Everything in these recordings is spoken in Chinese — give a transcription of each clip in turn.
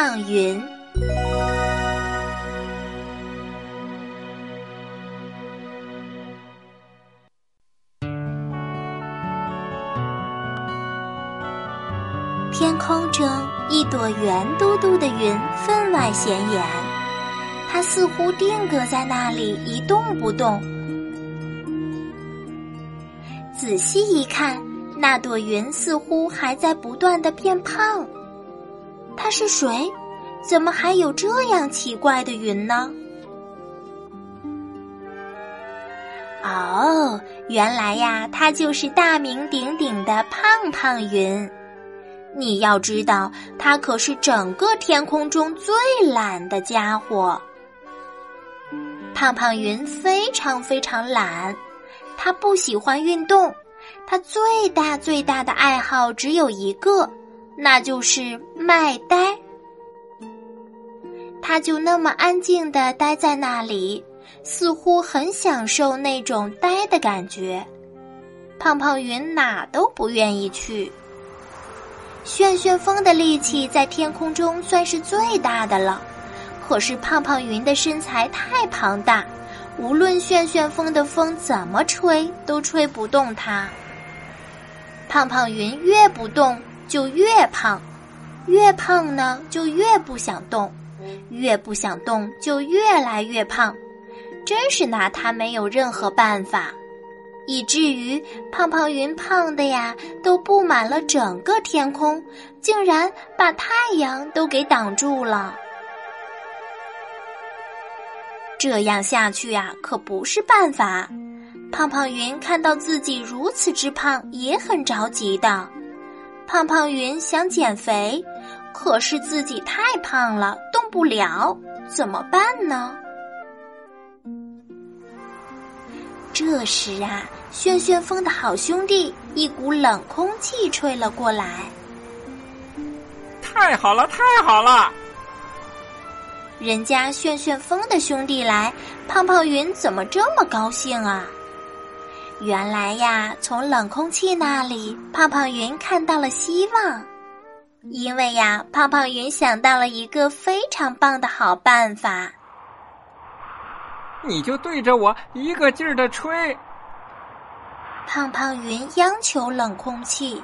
胖云。天空中，一朵圆嘟嘟的云分外显眼，它似乎定格在那里一动不动。仔细一看，那朵云似乎还在不断的变胖。他是谁？怎么还有这样奇怪的云呢？哦，原来呀，它就是大名鼎鼎的胖胖云。你要知道，它可是整个天空中最懒的家伙。胖胖云非常非常懒，它不喜欢运动，它最大最大的爱好只有一个，那就是卖呆。他就那么安静的待在那里，似乎很享受那种呆的感觉。胖胖云哪都不愿意去。旋旋风的力气在天空中算是最大的了，可是胖胖云的身材太庞大，无论旋旋风的风怎么吹，都吹不动它。胖胖云越不动就越胖，越胖呢就越不想动，越不想动就越来越胖，真是拿他没有任何办法。以至于胖胖云胖的呀，都布满了整个天空，竟然把太阳都给挡住了。这样下去呀，可不是办法。胖胖云看到自己如此之胖，也很着急的。胖胖云想减肥，可是自己太胖了，动不了，怎么办呢？这时啊。旋旋风的好兄弟，一股冷空气吹了过来。太好了，太好了！人家旋旋风的兄弟来，胖胖云怎么这么高兴啊？原来呀，从冷空气那里，胖胖云看到了希望。因为呀，胖胖云想到了一个非常棒的好办法。你就对着我一个劲儿的吹。胖胖云央求冷空气：“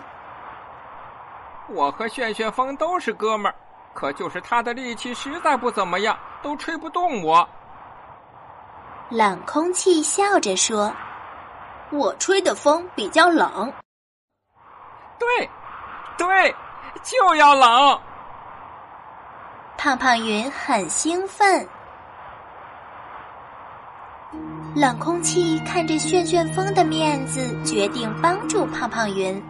我和旋旋风都是哥们儿，可就是他的力气实在不怎么样，都吹不动我。”冷空气笑着说：“我吹的风比较冷。”“对，对，就要冷。”胖胖云很兴奋。冷空气看着旋旋风的面子，决定帮助胖胖云。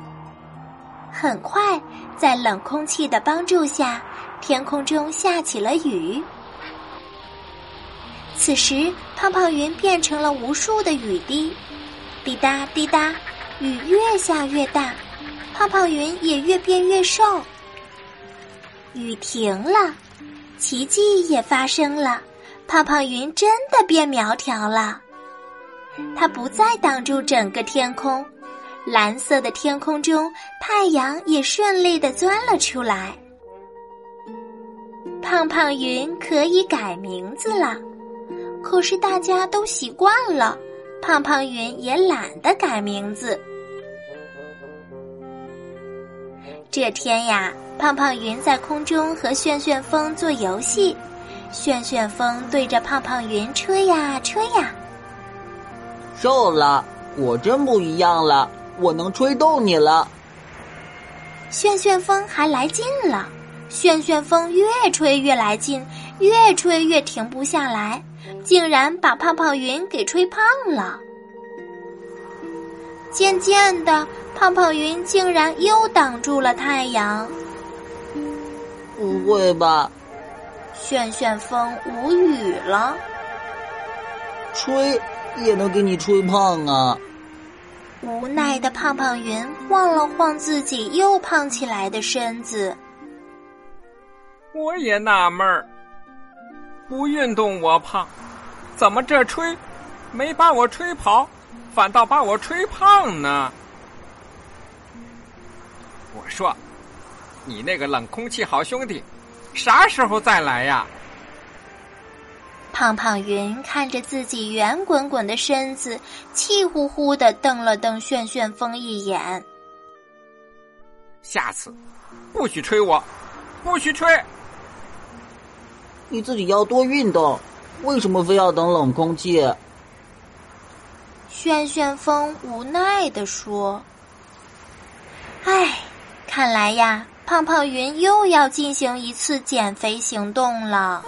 很快，在冷空气的帮助下，天空中下起了雨。此时，胖胖云变成了无数的雨滴，滴答滴答，雨越下越大，胖胖云也越变越瘦。雨停了，奇迹也发生了，胖胖云真的变苗条了。它不再挡住整个天空，蓝色的天空中，太阳也顺利的钻了出来。胖胖云可以改名字了，可是大家都习惯了，胖胖云也懒得改名字。这天呀，胖胖云在空中和旋旋风做游戏，旋旋风对着胖胖云吹呀吹呀。瘦了，我真不一样了，我能吹动你了。旋旋风还来劲了，旋旋风越吹越来劲，越吹越停不下来，竟然把胖胖云给吹胖了。渐渐的，胖胖云竟然又挡住了太阳。不会吧？旋旋风无语了。吹。也能给你吹胖啊！无奈的胖胖云晃了晃自己又胖起来的身子。我也纳闷儿，不运动我胖，怎么这吹没把我吹跑，反倒把我吹胖呢？我说，你那个冷空气好兄弟，啥时候再来呀？胖胖云看着自己圆滚滚的身子，气呼呼的瞪了瞪旋旋风一眼。下次不许吹我，不许吹！你自己要多运动，为什么非要等冷空气？旋旋风无奈的说：“哎，看来呀，胖胖云又要进行一次减肥行动了。”